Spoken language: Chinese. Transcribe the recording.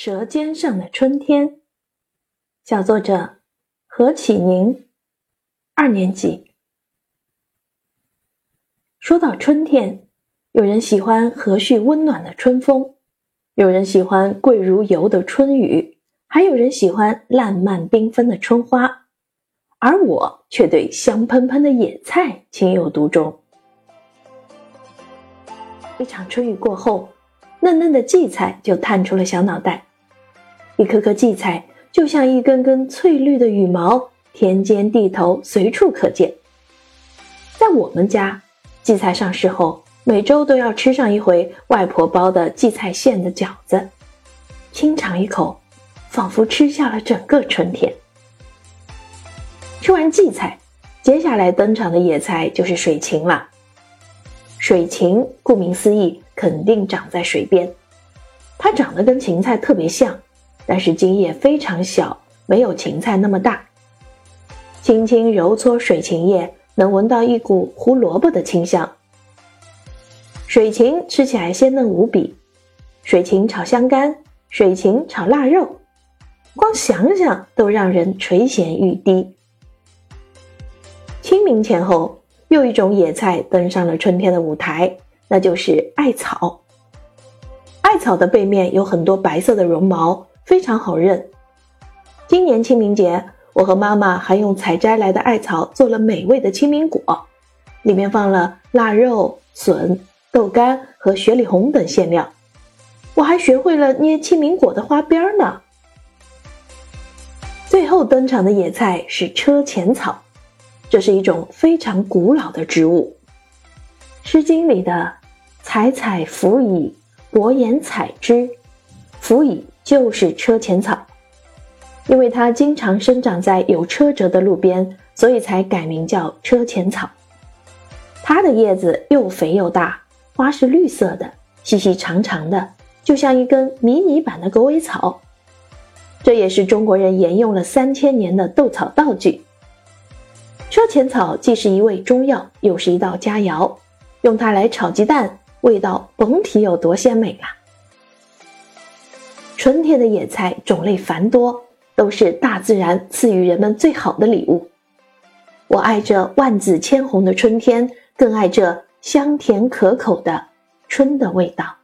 舌尖上的春天，小作者何启宁，二年级。说到春天，有人喜欢和煦温暖的春风，有人喜欢贵如油的春雨，还有人喜欢烂漫缤纷的春花，而我却对香喷喷的野菜情有独钟。一场春雨过后，嫩嫩的荠菜就探出了小脑袋。一颗颗荠菜就像一根根翠绿的羽毛，田间地头随处可见。在我们家，荠菜上市后，每周都要吃上一回外婆包的荠菜馅的饺子，轻尝一口，仿佛吃下了整个春天。吃完荠菜，接下来登场的野菜就是水芹了。水芹顾名思义，肯定长在水边，它长得跟芹菜特别像。但是茎叶非常小，没有芹菜那么大。轻轻揉搓水芹叶，能闻到一股胡萝卜的清香。水芹吃起来鲜嫩无比，水芹炒香干，水芹炒腊肉，光想想都让人垂涎欲滴。清明前后，又一种野菜登上了春天的舞台，那就是艾草。艾草的背面有很多白色的绒毛。非常好认。今年清明节，我和妈妈还用采摘来的艾草做了美味的清明果，里面放了腊肉、笋、豆干和雪里红等馅料。我还学会了捏清明果的花边呢。最后登场的野菜是车前草，这是一种非常古老的植物，《诗经》里的“采采芣以薄言采之”，辅以。就是车前草，因为它经常生长在有车辙的路边，所以才改名叫车前草。它的叶子又肥又大，花是绿色的，细细长长的，就像一根迷你版的狗尾草。这也是中国人沿用了三千年的斗草道具。车前草既是一味中药，又是一道佳肴，用它来炒鸡蛋，味道甭提有多鲜美了。春天的野菜种类繁多，都是大自然赐予人们最好的礼物。我爱这万紫千红的春天，更爱这香甜可口的春的味道。